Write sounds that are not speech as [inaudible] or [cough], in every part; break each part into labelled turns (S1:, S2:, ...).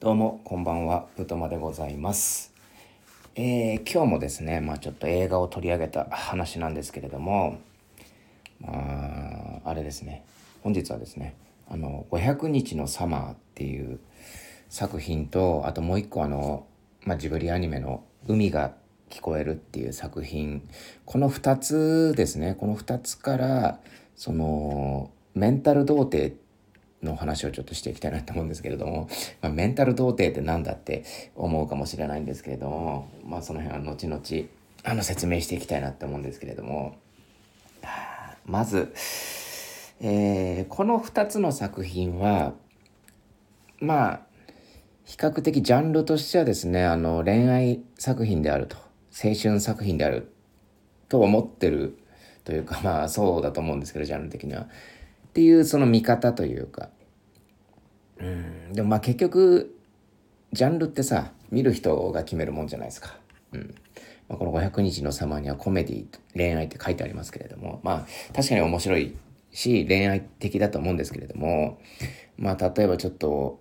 S1: どうもこんばんは。ぶとまでございます。えー、今日もですねまあちょっと映画を取り上げた話なんですけれどもまああれですね。本日はですねあの500日のサマーっていう作品とあともう一個あの、まあ、ジブリアニメの海が聞こえるっていう作品。この2つですね。この2つからそのメンタル童貞の話をちょっとしていきたいなと思うんですけれども、まあ、メンタル童貞って何だって思うかもしれないんですけれども、まあ、その辺は後々あの説明していきたいなって思うんですけれどもまず、えー、この2つの作品はまあ比較的ジャンルとしてはですねあの恋愛作品であると青春作品であると思ってるというかまあそうだと思うんですけどジャンル的には。っていうその見方というか。うん。でもまあ結局ジャンルってさ見る人が決めるもんじゃないですか。うん。まあ、この500日の様にはコメディ恋愛って書いてありますけれどもまあ確かに面白いし恋愛的だと思うんですけれどもまあ例えばちょっと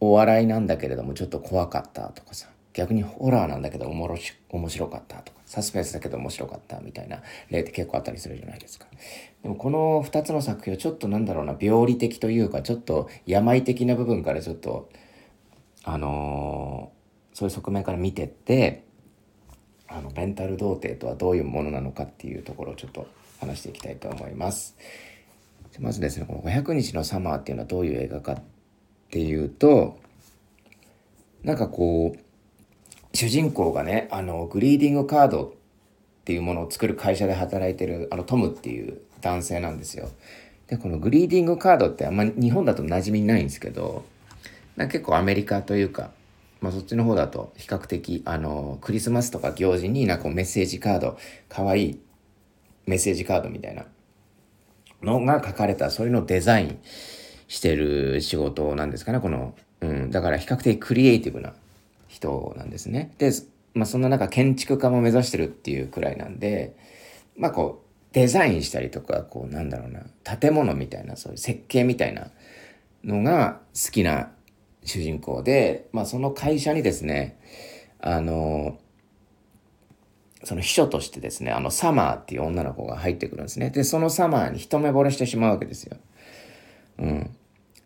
S1: お笑いなんだけれどもちょっと怖かったとかさ。逆にホラーなんだけどおもろし面白かったとかサスペンスだけど面白かったみたいな例って結構あったりするじゃないですか。でもこの2つの作品はちょっとなんだろうな病理的というかちょっと病的な部分からちょっとあのー、そういう側面から見てってあのメンタル童貞とはどういうものなのかっていうところをちょっと話していきたいと思います。まずですねこの500日のサマーっていうのはどういう映画かっていうとなんかこう主人公がねあのグリーディングカードっていうものを作る会社で働いてるあのトムっていう男性なんですよ。でこのグリーディングカードってあんま日本だと馴染みないんですけどなんか結構アメリカというか、まあ、そっちの方だと比較的あのクリスマスとか行事になんかメッセージカードかわいいメッセージカードみたいなのが書かれたそれのデザインしてる仕事なんですかねこの、うん、だから比較的クリエイティブな人なんですね。で、まあ、そんな中建築家も目指してるっていうくらいなんで、まあこう、デザインしたりとか、こう、なんだろうな、建物みたいな、そういう設計みたいなのが好きな主人公で、まあその会社にですね、あの、その秘書としてですね、あのサマーっていう女の子が入ってくるんですね。で、そのサマーに一目惚れしてしまうわけですよ。うん。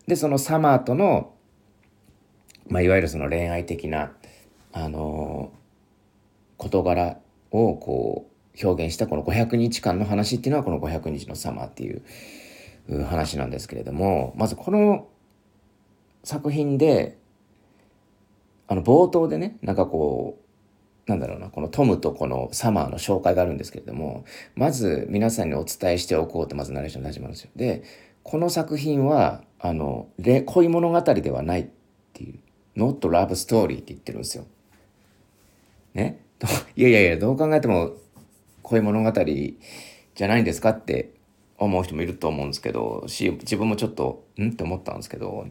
S1: で、そのサマーとのまあ、いわゆるその恋愛的な、あの、事柄をこう表現したこの500日間の話っていうのはこの500日のサマーっていう話なんですけれどもまずこの作品であの冒頭でねなんかこうなんだろうなこのトムとこのサマーの紹介があるんですけれどもまず皆さんにお伝えしておこうとまずナレーションで始まるんですよ。でこの作品はあの恋物語ではないっていう not love story って言ってるんですよ。[laughs] いやいやいや、どう考えてもこういう物語じゃないんですかって思う人もいると思うんですけど、し、自分もちょっと、ん？って思ったんですけど、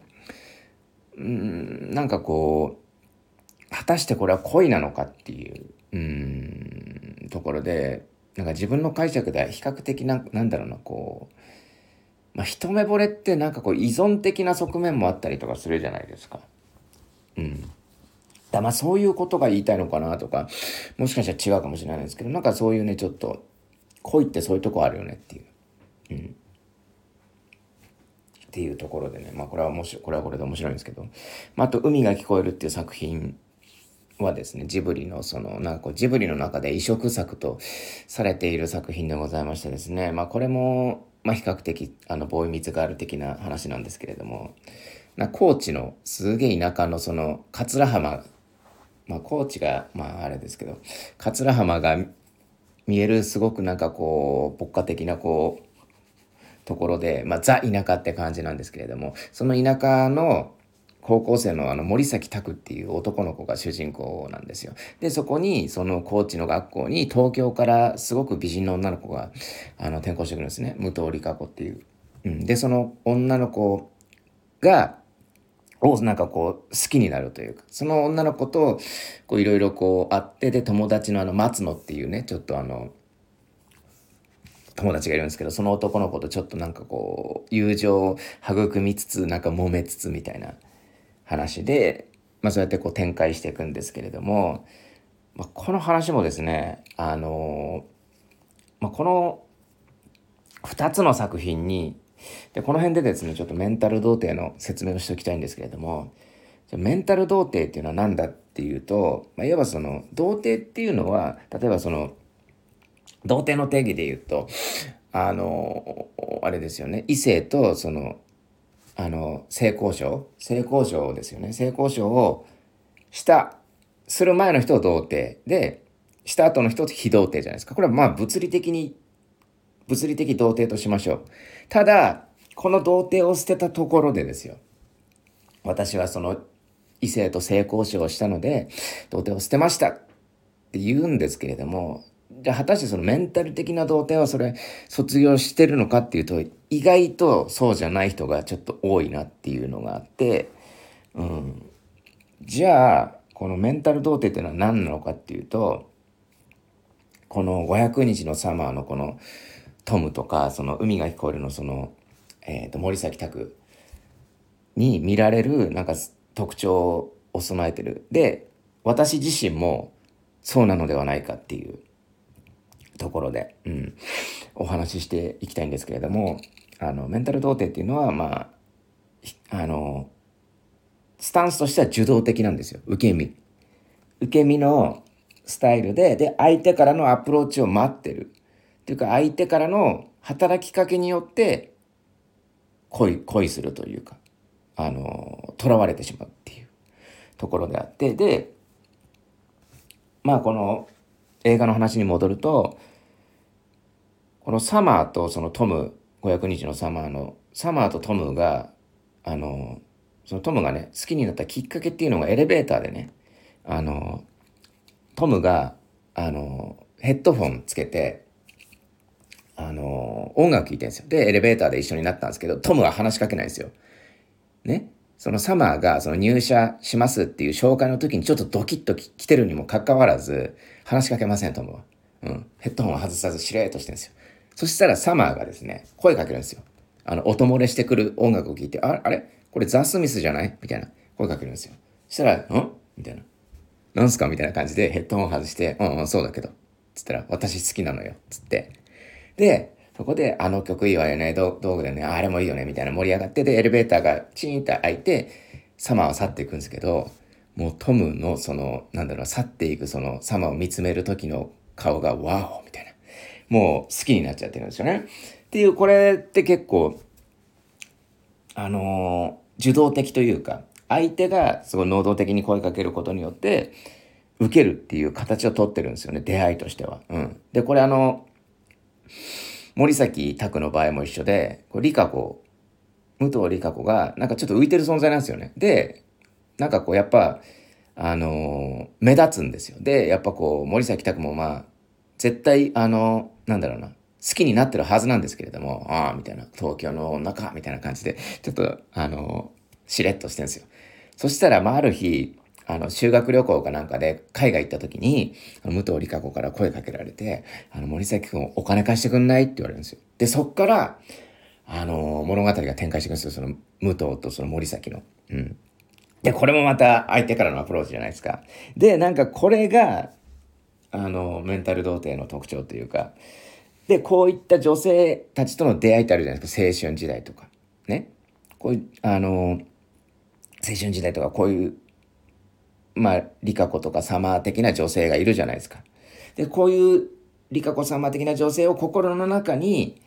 S1: うん、なんかこう、果たしてこれは恋なのかっていう、うん、ところで、なんか自分の解釈では比較的な、なんだろうな、こう、まあ、一目惚れってなんかこう依存的な側面もあったりとかするじゃないですか。うん。だ。まあそういうことが言いたいのかなとか、もしかしたら違うかもしれないですけど、なんかそういうね、ちょっと、恋ってそういうとこあるよねっていう。うん。っていうところでね、まあこれは面白い、これはこれで面白いんですけど、まああと、海が聞こえるっていう作品はですね、ジブリのその、なんかこう、ジブリの中で異色作とされている作品でございましてですね、まあこれも、まあ比較的、あの、ボーイミツガール的な話なんですけれども、な高知のすげえ田舎のその桂浜まあ高知がまああれですけど桂浜が見えるすごくなんかこう牧歌的なこうところで、まあ、ザ田舎って感じなんですけれどもその田舎の高校生のあの森崎拓っていう男の子が主人公なんですよ。で、そこに、その高知の学校に東京からすごく美人の女の子があの転校してくるんですね。武藤理香子っていう。うん、で、その女の子が、をなんかこう好きになるというか、その女の子といろいろこう会ってで友達のあの松野っていうね、ちょっとあの、友達がいるんですけど、その男の子とちょっとなんかこう、友情を育みつつ、なんか揉めつつみたいな話で、まあ、そうやってこう展開していくんですけれども、まあ、この話もですねあのまあ、この2つの作品にでこの辺でですねちょっとメンタル童貞の説明をしておきたいんですけれどもメンタル童貞っていうのは何だっていうと、まあ、いわばその童貞っていうのは例えばその童貞の定義で言うとあのあれですよね異性とそのあの性交渉性交渉ですよね。性交渉をしたする前の人を童貞でした後の人を非童貞じゃないですか。これはまあ物理的に物理的童貞としましょう。ただこの童貞を捨てたところでですよ。私はその異性と性交渉をしたので童貞を捨てましたって言うんですけれどもじゃあ果たしてそのメンタル的な童貞はそれ卒業してるのかっていうと意外とそうじゃない人がちょっと多いなっていうのがあってうん。じゃあこのメンタル童貞っていうのは何なのかっていうとこの500日のサマーのこのトムとかその海が聞こえるのその、えー、と森崎拓に見られるなんか特徴を備えてる。で私自身もそうなのではないかっていうところで、うん、お話ししていきたいんですけれどもあのメンタル童貞っていうのはまああのスタンスとしては受動的なんですよ。受け身。受け身のスタイルでで相手からのアプローチを待ってる。っていうか相手からの働きかけによって恋恋するというかあの囚われてしまうっていうところであってでまあこの映画の話に戻るとこのサマーとそのトム500日のサマーのサマーとトムがあのそのトムがね好きになったきっかけっていうのがエレベーターでねあのトムがあのヘッドフォンつけてあの音楽聴いてるんですよでエレベーターで一緒になったんですけどトムは話しかけないんですよ。ね？そのサマーがその入社しますっていう紹介の時にちょっとドキッと来てるにもかかわらず話しかけませんトムは。うん、ヘッドホンを外さずしれーっとしてるんですよ。そしたらサマーがですね声かけるんですよ。あの音漏れしてくる音楽を聴いてああれ？これザ・スミスじゃない？みたいな声かけるんですよ。そしたら「ん?」みたいな。なんすか？みたいな感じでヘッドホン外して、うんうん、そうだけど。つったら、私好きなのよ。つって。で、そこで、あの曲いいわよね、道具でね、あれもいいよね、みたいな盛り上がって、で、エレベーターがチーンと開いて、サマーは去っていくんですけど、もうトムのその、なんだろう、去っていくそのサマーを見つめる時の顔が、ワオみたいな。もう好きになっちゃってるんですよね。っていう、これって結構、あのー、受動的というか、相手がすごい能動的に声かけることによって受けるっていう形をとってるんですよね出会いとしては。うん、でこれあの森崎拓の場合も一緒でこう理香子武藤理香子がなんかちょっと浮いてる存在なんですよね。でなんかこうやっぱあのー、目立つんですよ。でやっぱこう森崎拓もまあ絶対あのなんだろうな好きになってるはずなんですけれども、ああ、みたいな、東京の女か、みたいな感じで、ちょっと、あの、しれっとしてんですよ。そしたら、まあ、ある日、あの、修学旅行かなんかで海外行った時に、あの武藤理香子から声かけられて、あの、森崎くんお金貸してくんないって言われるんですよ。で、そっから、あの、物語が展開していくんですよ。その、武藤とその森崎の。うん。で、これもまた相手からのアプローチじゃないですか。で、なんかこれが、あの、メンタル童貞の特徴というか、で、こういった女性たちとの出会いってあるじゃないですか。青春時代とか。ね。こういう、あの、青春時代とかこういう、まあ、リカ子とかサマー的な女性がいるじゃないですか。で、こういうリカ子サマー的な女性を心の中に、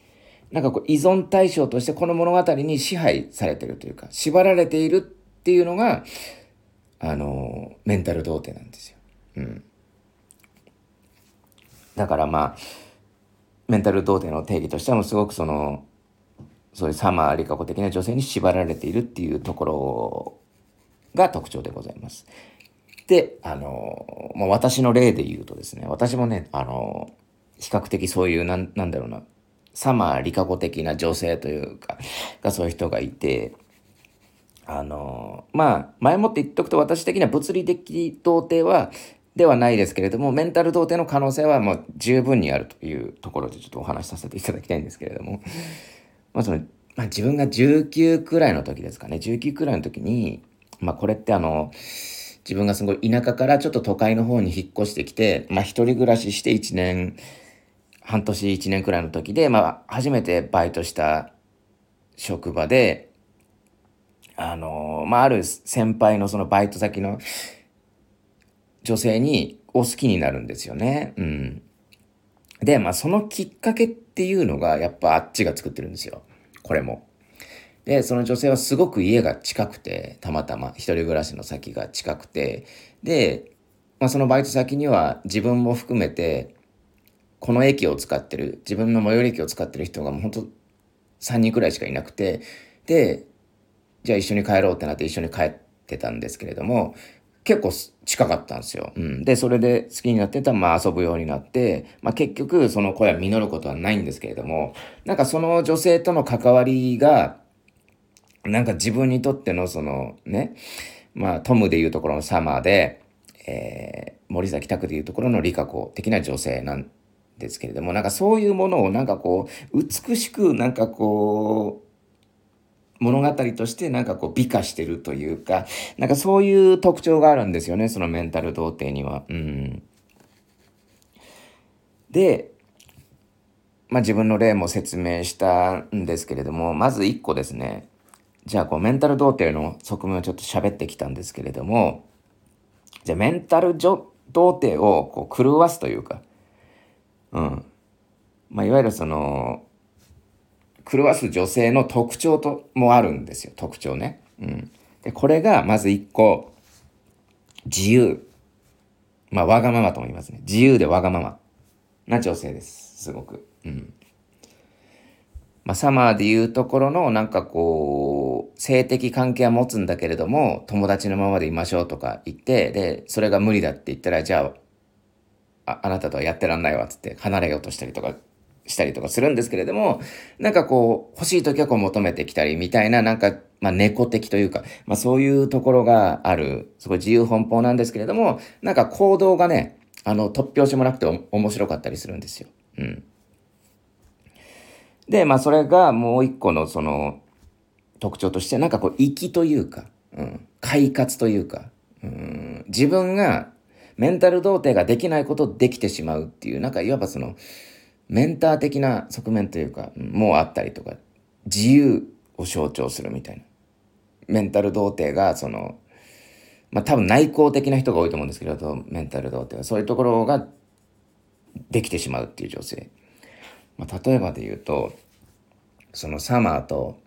S1: なんかこう依存対象としてこの物語に支配されてるというか、縛られているっていうのが、あの、メンタル童貞なんですよ。うん。だからまあ、メンタル童貞の定義としてはもすごくその、そういうサマーリカ子的な女性に縛られているっていうところが特徴でございます。で、あの、まあ、私の例で言うとですね、私もね、あの、比較的そういう、なんなんだろうな、サマーリカ子的な女性というか、[laughs] がそういう人がいて、あの、まあ、前もって言っとくと私的には物理的童貞は、ではないですけれども、メンタル童貞の可能性はもう十分にあるというところでちょっとお話しさせていただきたいんですけれども、まあその、まあ自分が19くらいの時ですかね、19くらいの時に、まあこれってあの、自分がすごい田舎からちょっと都会の方に引っ越してきて、まあ一人暮らしして1年、半年1年くらいの時で、まあ初めてバイトした職場で、あの、まあある先輩のそのバイト先の女性にお好きになるんですよね。うん。で、まあそのきっかけっていうのがやっぱあっちが作ってるんですよ。これも。で、その女性はすごく家が近くて、たまたま一人暮らしの先が近くて、で、まあ、そのバイト先には自分も含めて、この駅を使ってる、自分の最寄り駅を使ってる人がもうほんと3人くらいしかいなくて、で、じゃあ一緒に帰ろうってなって一緒に帰ってたんですけれども、結構近かったんですよ。うん。で、それで好きになってたまあ遊ぶようになって、まあ結局その声は実ることはないんですけれども、なんかその女性との関わりが、なんか自分にとってのそのね、まあトムでいうところのサマーで、えー、森崎拓でいうところのリカ子的な女性なんですけれども、なんかそういうものをなんかこう、美しくなんかこう、物語としてなんかこう美化してるというか、なんかそういう特徴があるんですよね、そのメンタル童貞には。うん。で、まあ自分の例も説明したんですけれども、まず一個ですね、じゃあこうメンタル童貞の側面をちょっと喋ってきたんですけれども、じゃあメンタル童貞をこう狂わすというか、うん。まあいわゆるその、狂わす女性の特徴ともあるんですよ。特徴ね。うん。で、これがまず一個、自由。まあわがままとも言いますね。自由でわがままな女性です。すごく。うん。まあ、サマーでいうところのなんかこう、性的関係は持つんだけれども、友達のままでいましょうとか言って、で、それが無理だって言ったら、じゃあ、ああなたとはやってらんないわっつって離れようとしたりとかしたりとかするんですけれども、なんかこう、欲しい時はこう求めてきたりみたいな、なんか、まあ猫的というか、まあそういうところがある、すごい自由奔放なんですけれども、なんか行動がね、あの、突拍子もなくて面白かったりするんですよ。うん。で、まあそれがもう一個のその特徴として、なんかこう、粋というか、うん、快活というか、うん、自分がメンタル童貞ができないことできてしまうっていう、なんかいわばその、メンター的な側面というか、もうあったりとか、自由を象徴するみたいな。メンタル童貞が、その、まあ多分内向的な人が多いと思うんですけど、メンタル童貞は。そういうところができてしまうっていう女性。まあ、例えばで言うとそのサマーと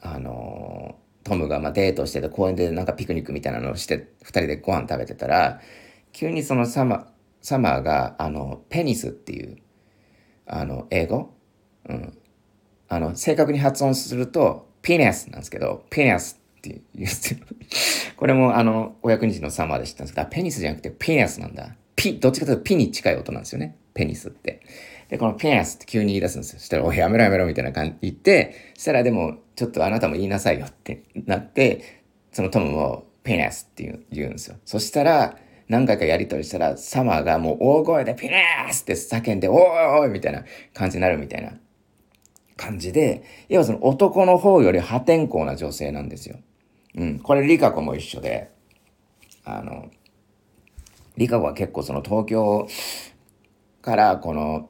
S1: あのトムがまデートしてて公園でなんかピクニックみたいなのをして2人でご飯食べてたら急にそのサマサマーがあのペニスっていうあの英語、うん、あの正確に発音するとピネスなんですけどピネスって言って [laughs] これもあのお役人のサマーで知ったんですけどペニスじゃなくてピネスなんだ。ピどっちかというとピに近い音なんですよね。ペニスって。で、このペニスって急に言い出すんですよ。そしたら、おい、やめろやめろみたいな感じ言って、そしたらでも、ちょっとあなたも言いなさいよってなって、そのトムもペニスって言う言うんですよ。そしたら、何回かやりとりしたら、サマーがもう大声でピニスって叫んで、おいおいみたいな感じになるみたいな感じで、要はその男の方より破天荒な女性なんですよ。うん。これリカ子も一緒で、あの、リカ子は結構その東京からこの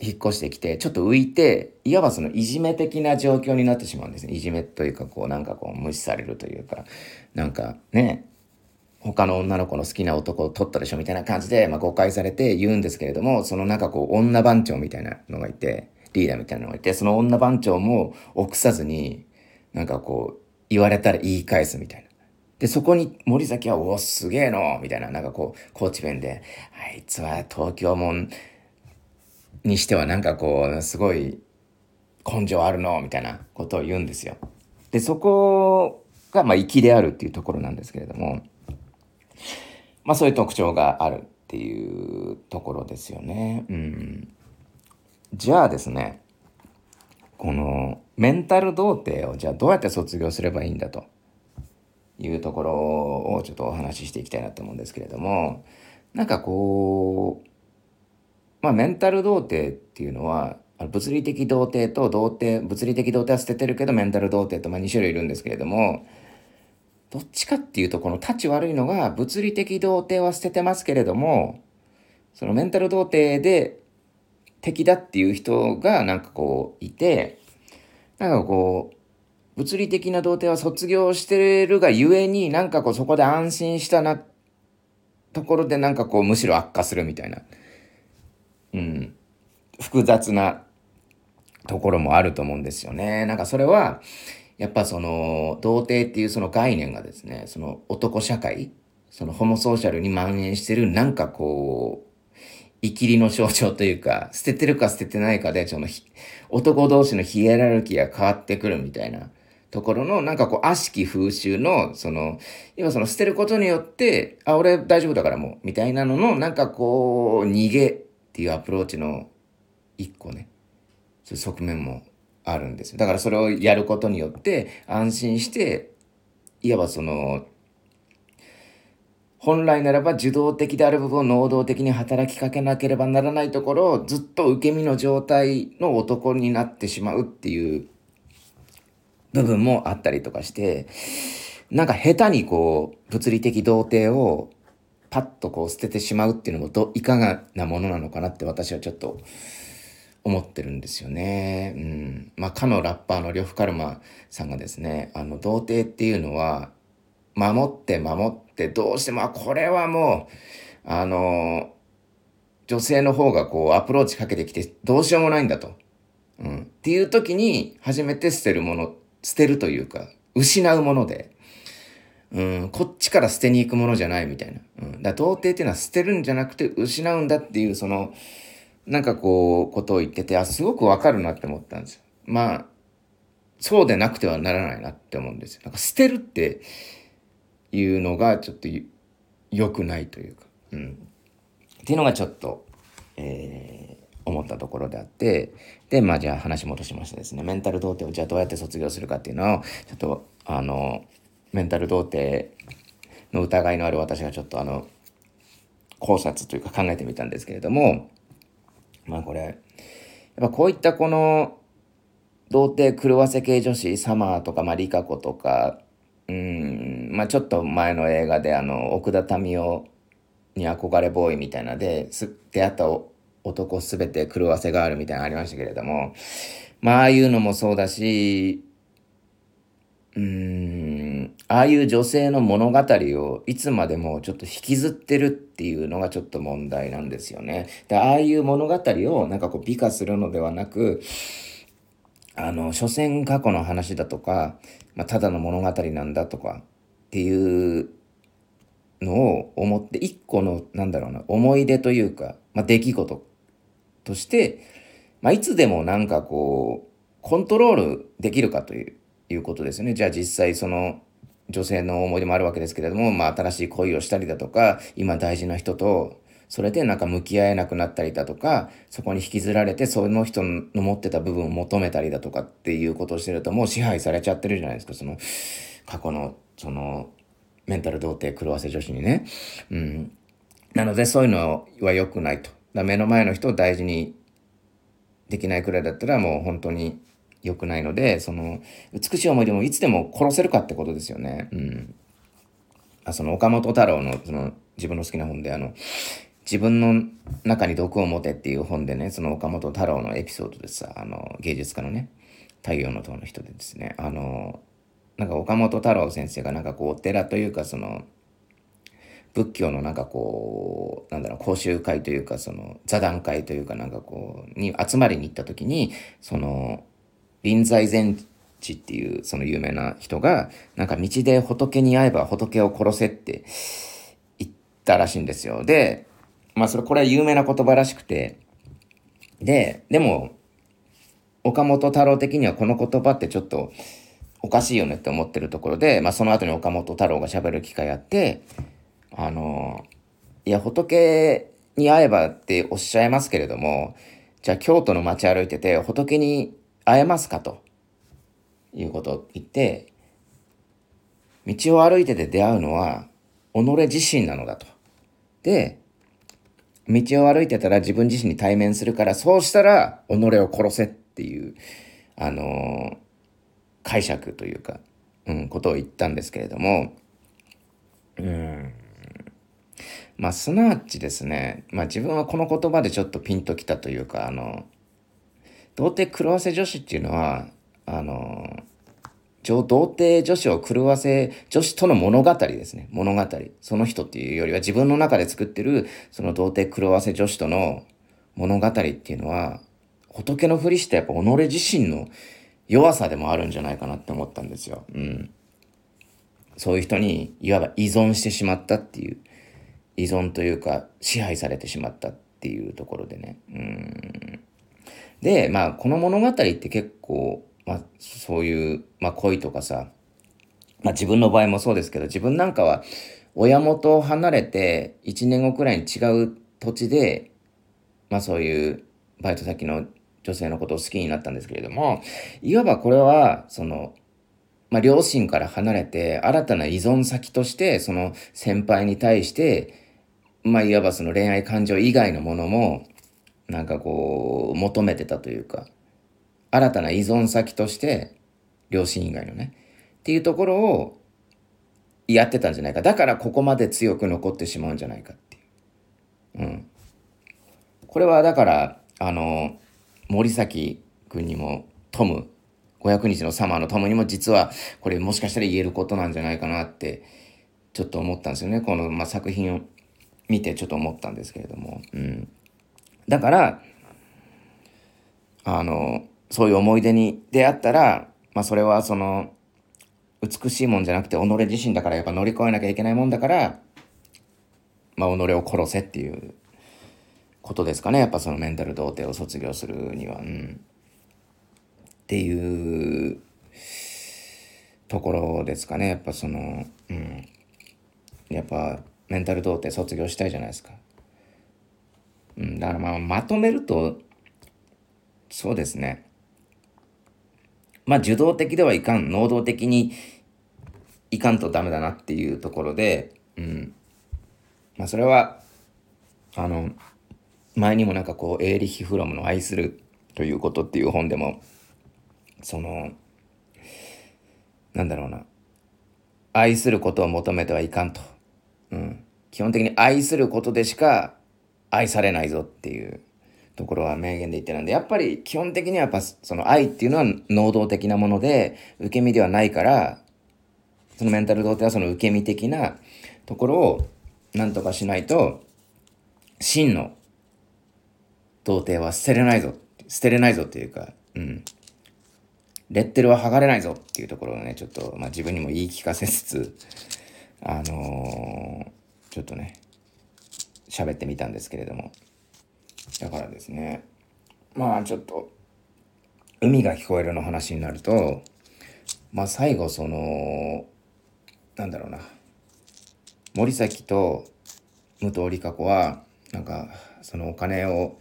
S1: 引っ越してきて、ちょっと浮いて、いわばそのいじめ的な状況になってしまうんですね。いじめというか、こうなんかこう無視されるというか、なんかね、他の女の子の好きな男を取ったでしょみたいな感じで、まあ、誤解されて言うんですけれども、そのなんかこう女番長みたいなのがいて、リーダーみたいなのがいて、その女番長も臆さずに、なんかこう、言われたら言い返すみたいな。で、そこに森崎は、おすげえのみたいな、なんかこう、コーチ弁で、あいつは東京もん、にしてはなんかこう、すごい根性あるのみたいなことを言うんですよ。で、そこが、まあ、粋であるっていうところなんですけれども、まあ、そういう特徴があるっていうところですよね。うん。じゃあですね、このメンタル童貞をじゃあどうやって卒業すればいいんだというところをちょっとお話ししていきたいなと思うんですけれども、なんかこう、まあ、メンタル童貞っていうのは、物理的童貞と童貞、物理的童貞は捨ててるけど、メンタル童貞とまあ2種類いるんですけれども、どっちかっていうと、この立ち悪いのが、物理的童貞は捨ててますけれども、そのメンタル童貞で敵だっていう人がなんかこういて、なんかこう、物理的な童貞は卒業してるがゆえに、なんかこうそこで安心したな、ところでなんかこうむしろ悪化するみたいな。うん。複雑なところもあると思うんですよね。なんかそれは、やっぱその、童貞っていうその概念がですね、その男社会、そのホモソーシャルに蔓延してる、なんかこう、生きりの象徴というか、捨ててるか捨ててないかで、その、男同士のヒエラルキーが変わってくるみたいなところの、なんかこう、悪しき風習の、その、今その捨てることによって、あ、俺大丈夫だからもう、みたいなのの、なんかこう、逃げっていうアプローチの一個ね、そういう側面もあるんですよ。だからそれをやることによって安心して、いわばその、本来ならば受動的である部分を能動的に働きかけなければならないところをずっと受け身の状態の男になってしまうっていう部分もあったりとかして、なんか下手にこう、物理的童貞をパッとこう捨ててしまうっていうのもど、いかがなものなのかなって私はちょっと思ってるんですよね。うん。まあ、かのラッパーの呂布カルマさんがですね、あの、童貞っていうのは、守って守ってどうしても、あ、これはもう、あの、女性の方がこうアプローチかけてきてどうしようもないんだと。うん。っていう時に初めて捨てるもの、捨てるというか、失うもので、うん、こっちから捨てに行くものじゃないみたいな。うん。だ童貞っていうのは捨てるんじゃなくて失うんだっていう、その、なんかこう、ことを言ってて、あ、すごくわかるなって思ったんですよ。まあ、そうでなくてはならないなって思うんですよ。なんか捨てるっていうのがちょっと良くないというか、うん。っていうのがちょっと、えー、思ったところであって、で、まあじゃあ話戻しましてですね、メンタル童貞をじゃあどうやって卒業するかっていうのを、ちょっと、あの、メンタル童貞の疑いのある私がちょっとあの、考察というか考えてみたんですけれども、まあこれ、やっぱこういったこの、童貞狂わせ系女子、サマーとか、まあ、リカ子とか、うん、まあちょっと前の映画であの、奥田民生に憧れボーイみたいなで、出会った男すべて狂わせがあるみたいなのありましたけれども、まあああいうのもそうだし、うん、ああいう女性の物語をいつまでもちょっと引きずってるっていうのがちょっと問題なんですよね。で、ああいう物語をなんかこう美化するのではなく、あの、所詮過去の話だとか、まあ、ただの物語なんだとかっていうのを思って、一個の、なんだろうな、思い出というか、まあ、出来事として、まあ、いつでもなんかこう、コントロールできるかといういうことですね。じゃあ実際その女性の思い出もあるわけですけれども、まあ新しい恋をしたりだとか、今大事な人とそれでなんか向き合えなくなったりだとか、そこに引きずられてその人の持ってた部分を求めたりだとかっていうことをしてるともう支配されちゃってるじゃないですか。その過去のそのメンタル童貞狂わせ女子にね。うん。なのでそういうのは良くないと。だ目の前の人を大事にできないくらいだったらもう本当に良くないので、その、美しい思い出もいつでも殺せるかってことですよね。うん。あその、岡本太郎の、その、自分の好きな本で、あの、自分の中に毒を持てっていう本でね、その岡本太郎のエピソードでさ、あの、芸術家のね、太陽の塔の人でですね、あの、なんか岡本太郎先生がなんかこう、お寺というか、その、仏教のなんかこう、なんだろう、講習会というか、その、座談会というかなんかこう、に集まりに行った時に、その、臨済禅師っていうその有名な人が、なんか道で仏に会えば仏を殺せって言ったらしいんですよ。で、まあそれ、これは有名な言葉らしくて、で、でも、岡本太郎的にはこの言葉ってちょっとおかしいよねって思ってるところで、まあその後に岡本太郎が喋る機会あって、あの、いや、仏に会えばっておっしゃいますけれども、じゃあ京都の街歩いてて仏に会えますかということを言って、道を歩いてて出会うのは己自身なのだと。で、道を歩いてたら自分自身に対面するから、そうしたら己を殺せっていう、あのー、解釈というか、うん、ことを言ったんですけれども、うん。まあ、すなわちですね、まあ自分はこの言葉でちょっとピンときたというか、あの、童貞狂わせ女子っていうのは、あの、童貞女子を狂わせ女子との物語ですね。物語。その人っていうよりは自分の中で作ってるその童貞狂わせ女子との物語っていうのは仏のふりしてやっぱ己自身の弱さでもあるんじゃないかなって思ったんですよ。うん。そういう人にいわば依存してしまったっていう依存というか支配されてしまったっていうところでね。うん。で、まあこの物語って結構まあ、そういう、まあ、恋とかさ、まあ、自分の場合もそうですけど、自分なんかは親元を離れて1年後くらいに違う土地で、まあ、そういうバイト先の女性のことを好きになったんですけれども、いわばこれは、その、まあ、両親から離れて新たな依存先として、その先輩に対して、まあ、いわばその恋愛感情以外のものも、なんかこう、求めてたというか、新たな依存先として、両親以外のね、っていうところをやってたんじゃないか。だからここまで強く残ってしまうんじゃないかっていう。うん。これはだから、あの、森崎君にもトム、500日のサマーのトムにも実はこれもしかしたら言えることなんじゃないかなってちょっと思ったんですよね。この、まあ、作品を見てちょっと思ったんですけれども。うん。だから、あの、そういう思い出に出会ったら、まあそれはその、美しいもんじゃなくて己自身だからやっぱ乗り越えなきゃいけないもんだから、まあ己を殺せっていうことですかね。やっぱそのメンタル童貞を卒業するには。うん。っていうところですかね。やっぱその、うん。やっぱメンタル童貞卒業したいじゃないですか。うん。だからまあまとめると、そうですね。まあ受動的ではいかん、能動的にいかんとダメだなっていうところで、うん。まあそれは、あの、前にもなんかこう、エーリヒ・フロムの愛するということっていう本でも、その、なんだろうな、愛することを求めてはいかんと。うん。基本的に愛することでしか愛されないぞっていうところは名言で言ってるんで、やっぱり基本的にはやっぱその愛っていうのは能動的なもので、受け身ではないから、そのメンタル童貞はその受け身的なところをなんとかしないと、真の童貞は捨てれないぞ、捨てれないぞっていうか、うん。レッテルは剥がれないぞっていうところをね、ちょっと、まあ自分にも言い聞かせつつ、あのー、ちょっとね、喋ってみたんですけれども。だからですねまあちょっと海が聞こえるの話になるとまあ最後そのなんだろうな森崎と武藤理香子はなんかそのお金を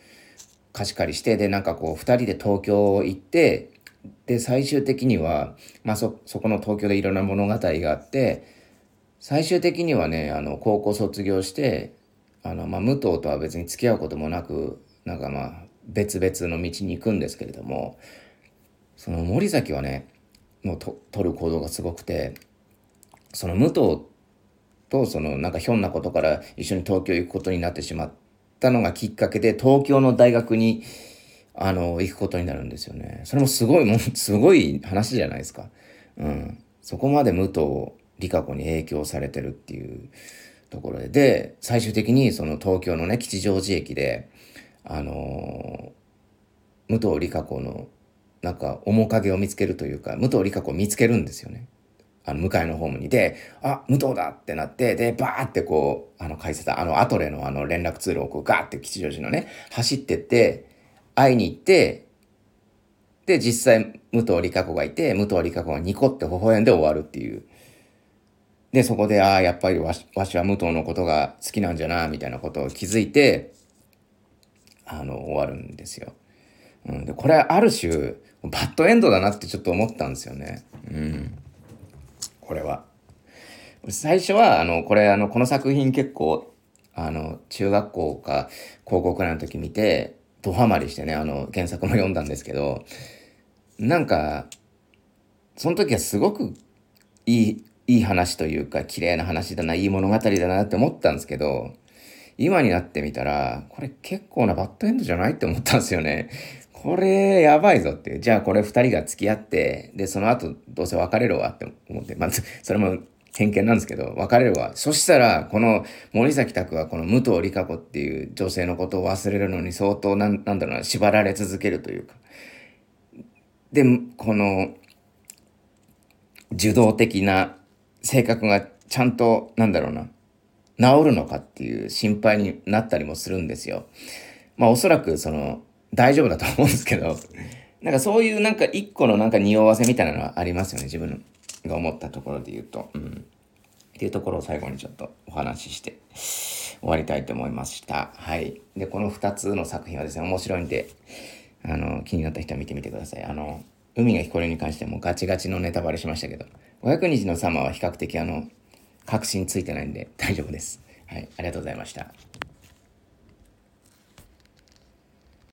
S1: 貸し借りしてでなんかこう2人で東京行ってで最終的には、まあそ、そこの東京でいろんな物語があって最終的にはねあの高校卒業してあの、まあ、武藤とは別に付き合うこともなくなんかまあ別々の道に行くんですけれどもその森崎はねもうと取る行動がすごくてその武藤とそのなんかひょんなことから一緒に東京行くことになってしまったのがきっかけで東京の大学にあの行くことになるんですよね。それもすごいもうすごい話じゃないですか。うん。そこまで武藤理香子に影響されてるっていうところで、で、最終的にその東京のね、吉祥寺駅で、あの武藤理香子のなんか面影を見つけるというか、武藤理香子を見つけるんですよね。あの、向かいのホームに。で、あ、武藤だってなって、で、バーってこう、あの、解説、あの、アトレのあの、連絡通路をこう、ガーって吉祥寺のね、走ってって、会いに行って、で、実際、武藤理香子がいて、武藤理香子がニコって微笑んで終わるっていう。で、そこで、ああ、やっぱりわしわしは武藤のことが好きなんじゃな、みたいなことを気づいて、あの、終わるんですよ。うん、で、これある種、バッドエンドだなってちょっと思ったんですよね。うん。これは。最初は、あの、これ、あの、この作品結構、あの、中学校か高校くらいの時見て、ドハマりしてね、あの、原作も読んだんですけど、なんか、その時はすごくいい、いい話というか、綺麗な話だな、いい物語だなって思ったんですけど、今になってみたら、これ結構なバッドエンドじゃないって思ったんですよね。これ、やばいぞって。じゃあこれ二人が付き合って、で、その後どうせ別れるわって思って、まず、それも偏見なんですけど、別れるわ。そしたら、この森崎拓はこの武藤里香子っていう女性のことを忘れるのに相当なん、なんだろうな、縛られ続けるというか。で、この、受動的な性格がちゃんと、なんだろうな、治るのかっていう心配になったりもするんですよ。まあおそらくその大丈夫だと思うんですけど、[laughs] なんかそういうなんか一個のなんか匂わせみたいなのはありますよね、自分が思ったところで言うと。うん。っていうところを最後にちょっとお話しして終わりたいと思いました。はい。で、この2つの作品はですね、面白いんで、あの、気になった人は見てみてください。あの、海が彦根に関してもガチガチのネタバレしましたけど、500日のサマーは比較的あの、確信ついてないんで大丈夫です。はい、ありがとうございました。